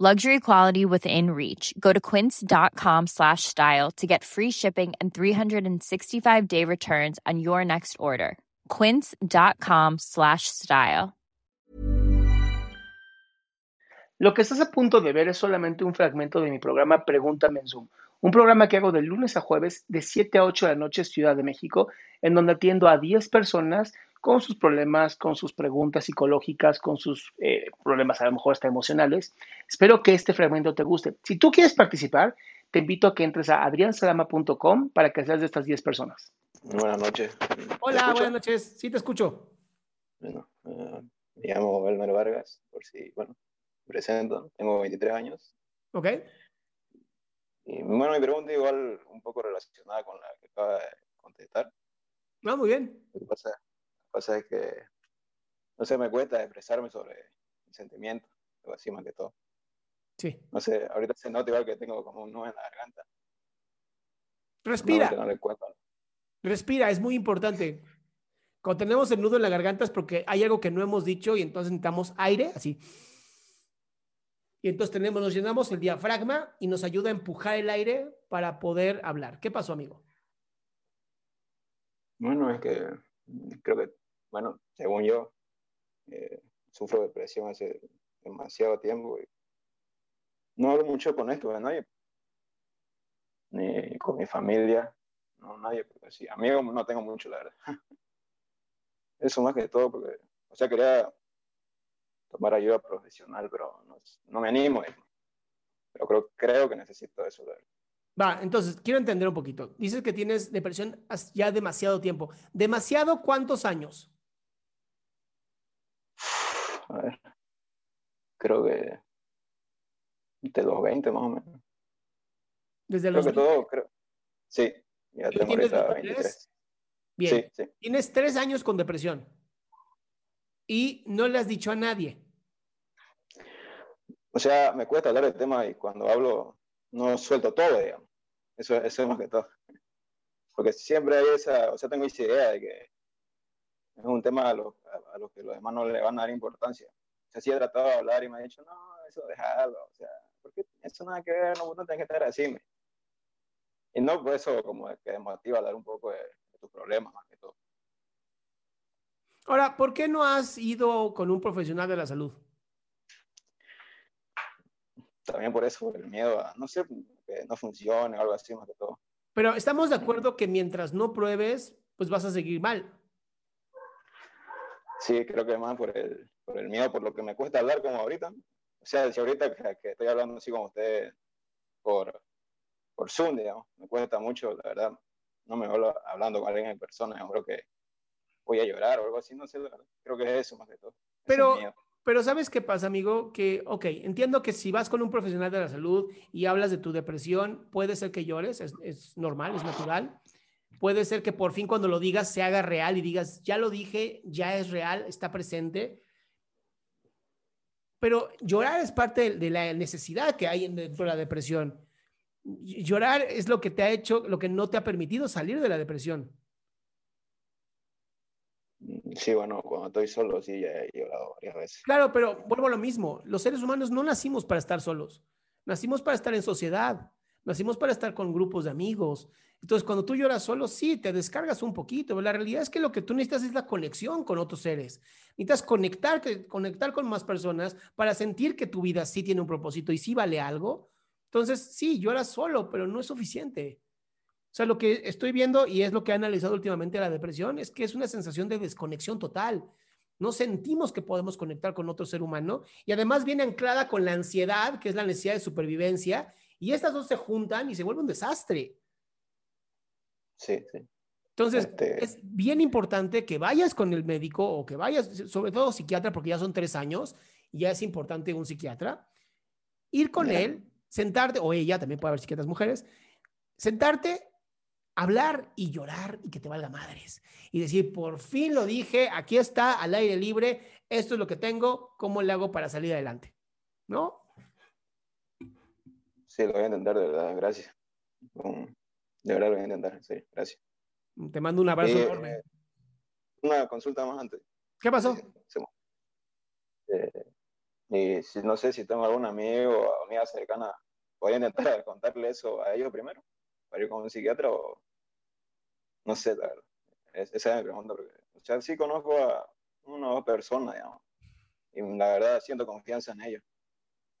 Luxury quality within reach. Go to quince.com slash style to get free shipping and 365 day returns on your next order. Quince.com slash style. Lo que estás a punto de ver es solamente un fragmento de mi programa Pregúntame en Zoom, un programa que hago de lunes a jueves de 7 a 8 de la noche Ciudad de México, en donde atiendo a 10 personas con sus problemas, con sus preguntas psicológicas, con sus eh, problemas a lo mejor hasta emocionales. Espero que este fragmento te guste. Si tú quieres participar, te invito a que entres a adriansalama.com para que seas de estas 10 personas. Buenas noches. Hola, buenas noches. Sí, te escucho. Bueno, eh, me llamo Elmer Vargas, por si, bueno, presento, tengo 23 años. Ok. Y bueno, mi pregunta igual un poco relacionada con la que acaba de contestar. No, muy bien. Lo que pasa, pasa es que no sé, me cuesta expresarme sobre el sentimiento, algo así más que todo. Sí. No sé, ahorita se nota igual que tengo como un nudo en la garganta. Respira. No, no. Respira, es muy importante. Cuando tenemos el nudo en la garganta es porque hay algo que no hemos dicho y entonces necesitamos aire, así. Y entonces tenemos, nos llenamos el diafragma y nos ayuda a empujar el aire para poder hablar. ¿Qué pasó, amigo? Bueno, es que creo que, bueno, según yo, eh, sufro depresión hace demasiado tiempo y no hablo mucho con esto de nadie, ni con mi familia, no, nadie, porque sí, amigos no tengo mucho, la verdad. Eso más que todo, porque, o sea, quería tomar ayuda profesional, pero no, no me animo, pero creo, creo que necesito eso, la verdad. Va, entonces, quiero entender un poquito. Dices que tienes depresión ya demasiado tiempo. ¿Demasiado cuántos años? A ver, creo que de los 20 más o menos. Desde Creo los que 20. todo, creo. Sí, ya ¿Tú tengo tienes ahorita 23? 23. Bien. Sí, sí. Tienes tres años con depresión y no le has dicho a nadie. O sea, me cuesta hablar del tema y cuando hablo no suelto todo, digamos. Eso, eso es más que todo. Porque siempre hay esa, o sea, tengo esa idea de que es un tema a lo, a, lo que los demás no le van a dar importancia. O sea, sí he tratado de hablar y me ha dicho, no, eso déjalo, o sea, porque eso nada que ver, no, no tiene que estar así. me. Y no, por eso como que desmotiva hablar un poco de, de tus problemas más que todo. Ahora, ¿por qué no has ido con un profesional de la salud? También por eso, por el miedo a, no sé, que no funcione o algo así más que todo. Pero estamos de acuerdo que mientras no pruebes, pues vas a seguir mal. Sí, creo que más por el, por el miedo, por lo que me cuesta hablar como ahorita. O sea, si ahorita que, que estoy hablando así como usted por, por Zoom, digamos, me cuesta mucho, la verdad. No me hablo hablando con alguien en persona, yo creo que voy a llorar o algo así, no sé, la verdad. creo que es eso más que todo. Pero. Pero ¿sabes qué pasa, amigo? Que, ok, entiendo que si vas con un profesional de la salud y hablas de tu depresión, puede ser que llores, es, normal, es natural. Puede ser que por fin cuando lo digas se haga real y digas, ya lo dije, ya es real, está presente. Pero llorar es parte de, de la necesidad que hay en- dentro de la depresión. Llorar es lo que te ha hecho, lo que no te ha permitido salir de la depresión. Sí, bueno, cuando estoy solo, sí, ya he llorado varias veces. Claro, pero vuelvo a lo mismo. Los seres humanos no nacimos para estar solos. Nacimos para estar en sociedad. Nacimos para estar con grupos de amigos. Entonces, cuando tú lloras solo, sí, te descargas un poquito. Pero la realidad es que lo que tú necesitas es la conexión con otros seres. Necesitas conectar, conectar con más personas para sentir que tu vida sí tiene un propósito y sí vale algo. Entonces, sí, lloras solo, pero no es suficiente. O sea, lo que estoy viendo y es lo que he analizado últimamente la depresión es que es una sensación de desconexión total. No sentimos que podemos conectar con otro ser humano y además viene anclada con la ansiedad, que es la necesidad de supervivencia, y estas dos se juntan y se vuelve un desastre. Sí, sí. Entonces, este es bien importante que vayas con el médico o que vayas, sobre todo psiquiatra, porque ya son tres años y ya es importante un psiquiatra, ir con él, sentarte, o ella, también puede haber psiquiatras mujeres, sentarte hablar y llorar y que te valga madres. Y decir, por fin lo dije, aquí está, al aire libre, esto es lo que tengo, ¿cómo le hago para salir adelante? ¿No? Sí, lo voy a intentar, de verdad, gracias. De verdad lo voy a intentar, sí, gracias. Te mando un abrazo enorme. Eh, una consulta más antes. ¿Qué pasó? Eh, y no sé si tengo algún amigo o amiga cercana, voy a intentar contarle eso a ellos primero, para ir con un psiquiatra o, no sé, la verdad. esa es mi pregunta. Porque, o sea, sí conozco a una o dos personas, digamos. Y la verdad siento confianza en ellos.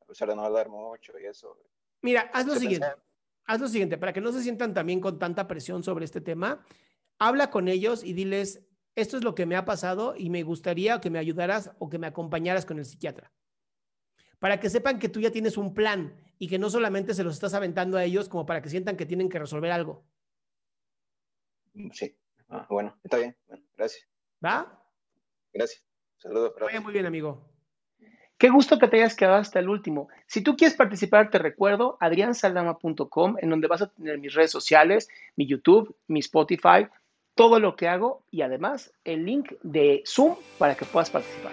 A pesar de no hablar mucho y eso. Mira, haz lo siguiente. Haz lo siguiente, para que no se sientan también con tanta presión sobre este tema, habla con ellos y diles, esto es lo que me ha pasado y me gustaría que me ayudaras o que me acompañaras con el psiquiatra. Para que sepan que tú ya tienes un plan y que no solamente se los estás aventando a ellos como para que sientan que tienen que resolver algo. Sí. Ah, bueno, está bien. gracias. ¿Va? Gracias. Saludos. Vaya muy bien, amigo. Qué gusto que te hayas quedado hasta el último. Si tú quieres participar, te recuerdo adriansaldama.com, en donde vas a tener mis redes sociales, mi YouTube, mi Spotify, todo lo que hago y además el link de Zoom para que puedas participar.